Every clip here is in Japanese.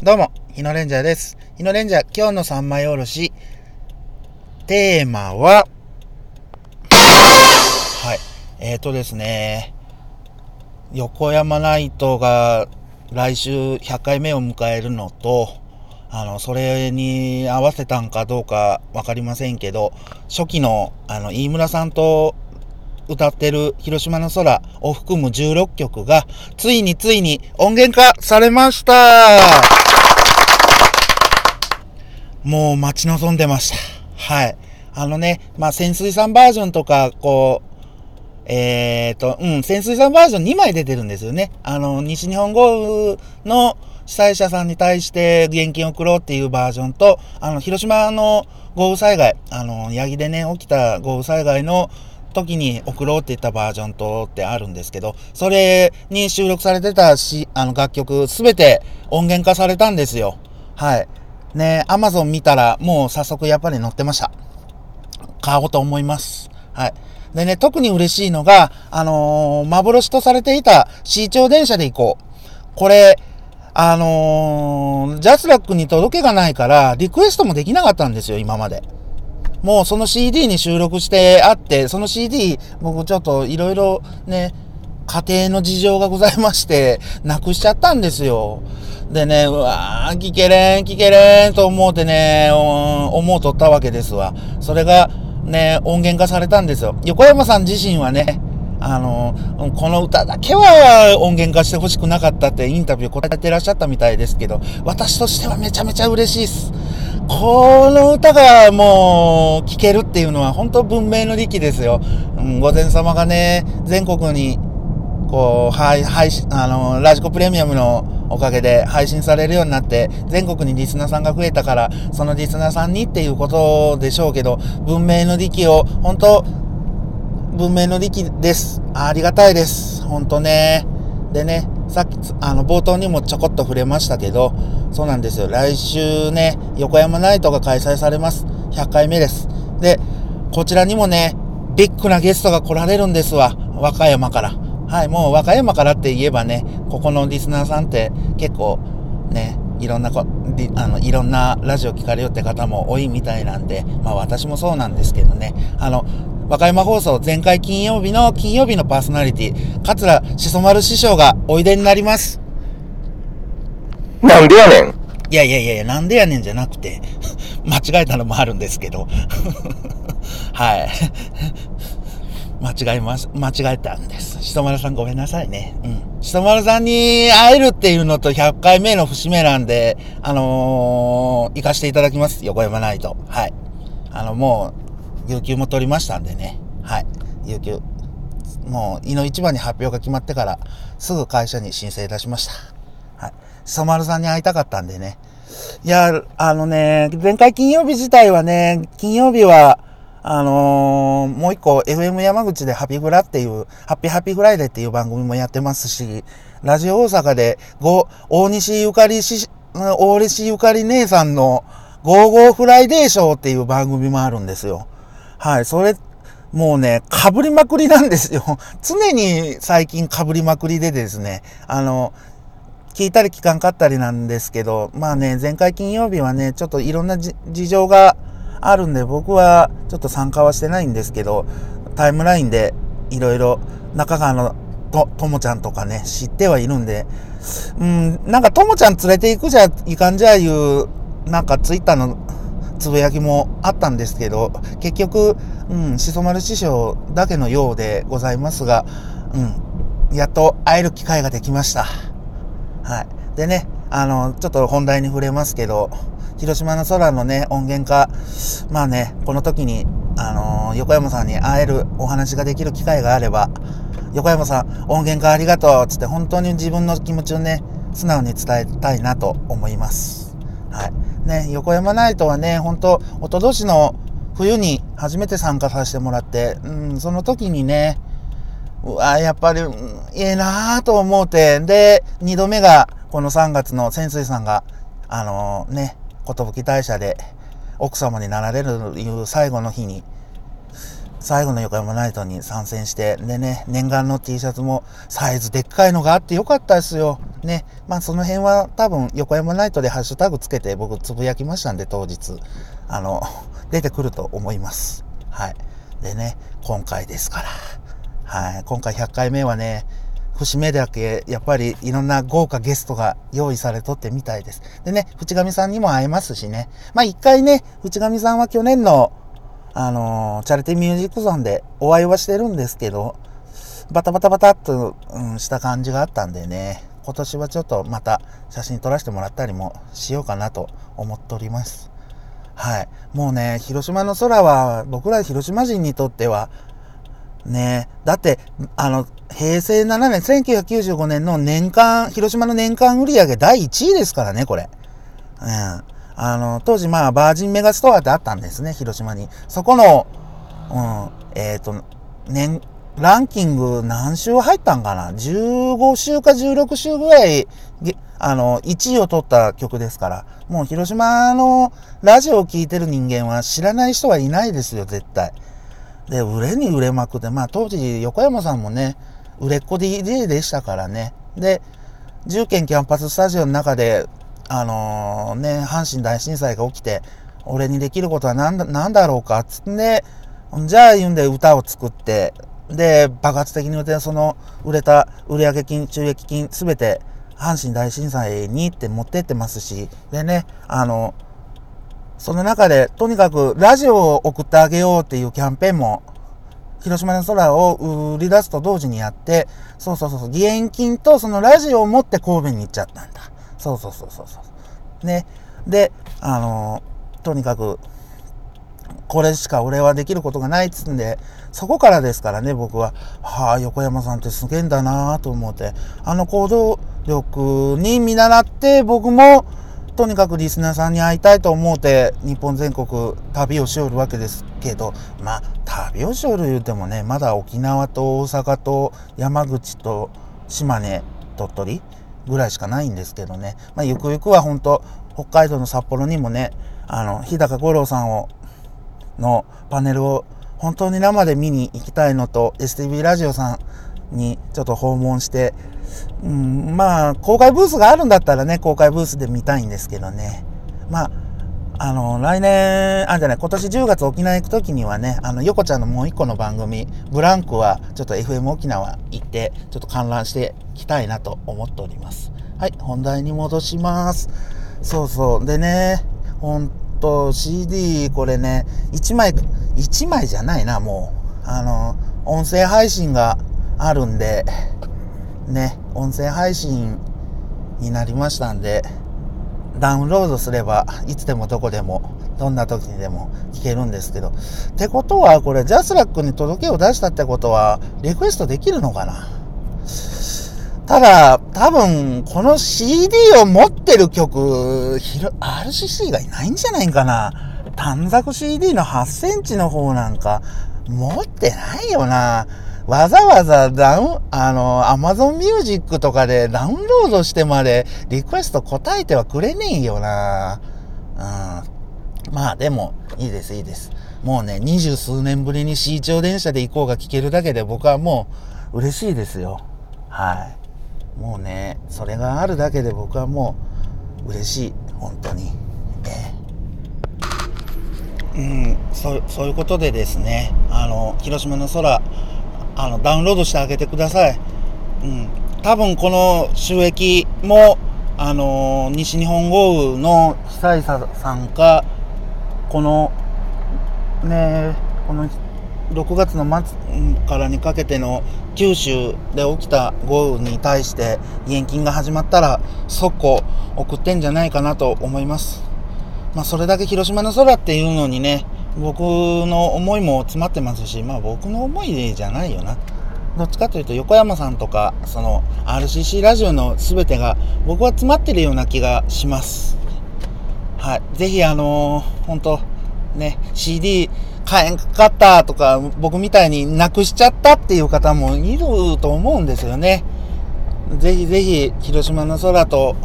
どうも、日野レンジャーです。日野レンジャー、今日の三枚おろし、テーマは、はい、えーとですね、横山ナイトが来週100回目を迎えるのと、あの、それに合わせたんかどうかわかりませんけど、初期の、あの、飯村さんと歌ってる広島の空を含む16曲が、ついについに音源化されましたもう待ち望んでました。はい。あのね、まあ、潜水さんバージョンとか、こう、えーと、うん、潜水さんバージョン2枚出てるんですよね。あの、西日本豪雨の被災者さんに対して現金を送ろうっていうバージョンと、あの、広島の豪雨災害、あの、八木でね、起きた豪雨災害の時に送ろうって言ったバージョンとってあるんですけど、それに収録されてたし、あの楽曲すべて音源化されたんですよ。はい。ね、アマゾン見たらもう早速やっぱり載ってました。買おうと思います。はい。でね、特に嬉しいのが、あのー幻とされていた市長電車で行こう。これ、あのージャスラックに届けがないから、リクエストもできなかったんですよ、今まで。もうその CD に収録してあって、その CD、僕ちょっといろいろね、家庭の事情がございまして、なくしちゃったんですよ。でね、うわー、聞けれん、聞けれんと思うてね、思うとったわけですわ。それがね、音源化されたんですよ。横山さん自身はね、あの、この歌だけは音源化してほしくなかったってインタビュー答えてらっしゃったみたいですけど、私としてはめちゃめちゃ嬉しいです。この歌がもう聴けるっていうのは本当文明の利器ですよ。うん、御前様がね、全国にこう、はい、配信、あの、ラジコプレミアムのおかげで配信されるようになって、全国にリスナーさんが増えたから、そのリスナーさんにっていうことでしょうけど、文明の利器を、本当文明の利器です。ありがたいです。本当ね。でね、さっき、あの、冒頭にもちょこっと触れましたけど、そうなんですよ。来週ね、横山ナイトが開催されます。100回目です。で、こちらにもね、ビッグなゲストが来られるんですわ。和歌山から。はい、もう和歌山からって言えばね、ここのリスナーさんって結構ね、いろんなこ、あの、いろんなラジオ聞かれよって方も多いみたいなんで、まあ私もそうなんですけどね、あの、和歌山放送前回金曜日の金曜日のパーソナリティ、桂しそ丸師匠がおいでになります。なんでやねん。いやいやいやいや、なんでやねんじゃなくて、間違えたのもあるんですけど。はい。間違えます。間違えたんです。しそ丸さんごめんなさいね。うん。しそ丸さんに会えるっていうのと100回目の節目なんで、あのー行かしていただきます。横山ナイト。はい。あの、もう、有給も取りましたんでね。はい。有給。もう、いの一番に発表が決まってから、すぐ会社に申請いたしました。はい。しそ丸さんに会いたかったんでね。いや、あのね、前回金曜日自体はね、金曜日は、あのーもう一個 FM 山口でハピフラっていう、ハッピーハッピーフライデーっていう番組もやってますし、ラジオ大阪で、ご、大西ゆかりし、大西ゆかり姉さんの、ゴーゴーフライデーショーっていう番組もあるんですよ。はい、それ、もうね、被りまくりなんですよ。常に最近被りまくりでですね、あの、聞いたり聞かんかったりなんですけど、まあね、前回金曜日はね、ちょっといろんな事情があるんで、僕はちょっと参加はしてないんですけど、タイムラインでいろいろ中川のと、ともちゃんとかね、知ってはいるんで、うん、なんかともちゃん連れて行くじゃいかんじゃいう、なんかツイッターのつぶやきもあったんですけど、結局、うん、しそ丸師匠だけのようでございますが、うん、やっと会える機会ができました。はい。でね、あの、ちょっと本題に触れますけど、広島の空のね、音源化、まあね、この時に、あの横山さんに会えるお話ができる機会があれば、横山さん、音源化ありがとうつって本当に自分の気持ちをね、素直に伝えたいなと思います。はい。ね、横山ナイトはね、本当おととしの冬に初めて参加させてもらって、うん、その時にね、うわやっぱり、うんええなぁと思うて、で、2度目が、この3月の潜水さんが、あのね、寿大社で奥様になられるという最後の日に、最後の横山ナイトに参戦して、でね、念願の T シャツもサイズでっかいのがあってよかったですよ。ね。まあその辺は多分横山ナイトでハッシュタグつけて僕つぶやきましたんで当日、あの、出てくると思います。はい。でね、今回ですから。はい。今回100回目はね、節目だけ、やっぱりいろんな豪華ゲストが用意されとってみたいです。でね、淵上さんにも会えますしね。まあ一回ね、淵上さんは去年のあの、チャリティーミュージックゾーンでお会いはしてるんですけど、バタバタバタっと、うん、した感じがあったんでね、今年はちょっとまた写真撮らせてもらったりもしようかなと思っております。はい。もうね、広島の空は僕ら広島人にとっては、ねだって、あの、平成7年、1995年の年間、広島の年間売上第1位ですからね、これ。うん。あの、当時まあ、バージンメガストアってあったんですね、広島に。そこの、うん、えっ、ー、と、年、ランキング何週入ったんかな ?15 週か16週ぐらい、あの、1位を取った曲ですから、もう広島のラジオを聴いてる人間は知らない人はいないですよ、絶対。で、売れに売れまくって、まあ当時横山さんもね、売れっ子 DJ でしたからね。で、重県キャンパススタジオの中であのー、ね、阪神大震災が起きて、俺にできることは何だ何だろうか、つって、じゃあ言うんで歌を作って、で、爆発的に売れて、その売れた売上金、収益金、すべて阪神大震災にって持ってってますし、でね、あの、その中で、とにかくラジオを送ってあげようっていうキャンペーンも、広島の空を売り出すと同時にやって、そうそうそう、義援金とそのラジオを持って神戸に行っちゃったんだ。そうそうそうそうそう。ね。で、あの、とにかく、これしか俺はできることがないっつんで、そこからですからね、僕は、はあ、横山さんってすげえんだなと思って、あの行動力に見習って、僕も、とにかくリスナーさんに会いたいと思うて、日本全国旅をしおるわけですけど、まあ、旅をしおる言うてもね、まだ沖縄と大阪と山口と島根、鳥取ぐらいしかないんですけどね。まあ、ゆくゆくは本当北海道の札幌にもね、あの、日高五郎さんを、のパネルを本当に生で見に行きたいのと、STV ラジオさんにちょっと訪問して、うん、まあ、公開ブースがあるんだったらね、公開ブースで見たいんですけどね。まあ、あの、来年、あ、じゃない、今年10月沖縄行くときにはね、あの、横ちゃんのもう一個の番組、ブランクは、ちょっと FM 沖縄行って、ちょっと観覧していきたいなと思っております。はい、本題に戻します。そうそう。でね、ほんと、CD、これね、1枚、1枚じゃないな、もう。あの、音声配信があるんで、ね、音声配信になりましたんで、ダウンロードすれば、いつでもどこでも、どんな時にでも聞けるんですけど。ってことは、これ、ジャスラックに届けを出したってことは、リクエストできるのかな？ただ、多分、この CD を持ってる曲、RCC がいないんじゃないかな？短冊 CD の8センチの方なんか、持ってないよな。わざわざダウン、あの、Amazon Music とかでダウンロードしてまでリクエスト答えてはくれねえよな。うん。まあでも、いいです、いいです。もうね、二十数年ぶりに市長電車で行こうが聞けるだけで僕はもう嬉しいですよ。はい。もうね、それがあるだけで僕はもう嬉しい。本当に。えうん、そう、そういうことでですね、あの、広島の空、あの、ダウンロードしてあげてください。うん。多分この収益も、あの、西日本豪雨の被災者さんか、この、ね、この6月の末からにかけての九州で起きた豪雨に対して義援金が始まったら即行送ってんじゃないかなと思います。まあそれだけ広島の空っていうのにね、僕の思いも詰まってますし、まあ僕の思いじゃないよな。どっちかというと横山さんとか、その RCC ラジオの全てが僕は詰まってるような気がします。はい。ぜひあのー、本当ね、CD 買えんかったとか、僕みたいになくしちゃったっていう方もいると思うんですよね。ぜひぜひ、広島の空と、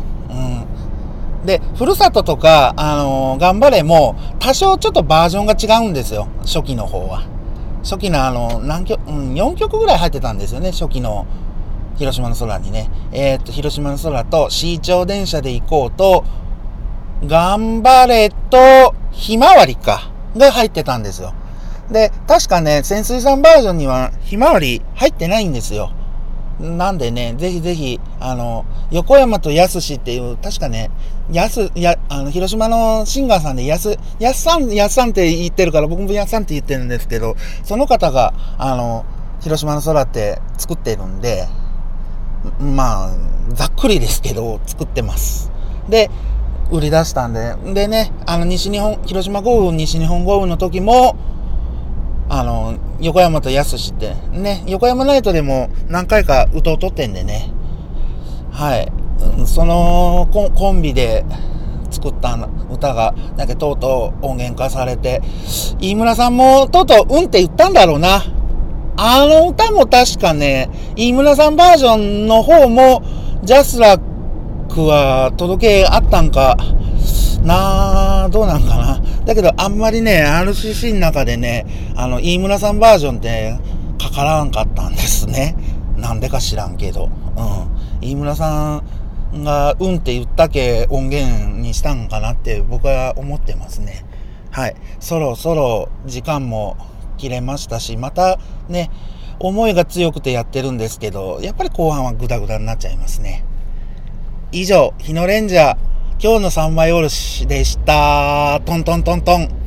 で、ふるさととか、あのー、頑張れも、多少ちょっとバージョンが違うんですよ。初期の方は。初期のあの、何曲、うん、4曲ぐらい入ってたんですよね、初期の広島の空にね。えー、っと、広島の空と、市長電車で行こうと、頑張れと、ひまわりか、が入ってたんですよ。で、確かね、潜水さんバージョンにはひまわり入ってないんですよ。なんでね、ぜひぜひ、あの、横山とやすしっていう、確かね、やす、や、あの、広島のシンガーさんでやす、やすさん、やすさんって言ってるから、僕もやすさんって言ってるんですけど、その方が、あの、広島の空って作ってるんで、まあ、ざっくりですけど、作ってます。で、売り出したんで、でね、あの、西日本、広島豪雨、西日本豪雨の時も、あの、横山とやすしって、ね、横山ナイトでも何回か歌を取ってんでね、はい、そのコンビで作った歌が、だけとうとう音源化されて、飯村さんもとうとううんって言ったんだろうな。あの歌も確かね、飯村さんバージョンの方も、ジャスラックは届けあったんか、な。どうなんかな。だけど、あんまりね、RCC の中でね、あの、飯村さんバージョンってかからんかったんですね。なんでか知らんけど。うん。飯村さんが、うんって言ったけ音源にしたんかなって僕は思ってますね。はい。そろそろ時間も切れましたし、またね、思いが強くてやってるんですけど、やっぱり後半はグダグダになっちゃいますね。以上、日のレンジャー、今日の三枚おろしでした。トントントントン。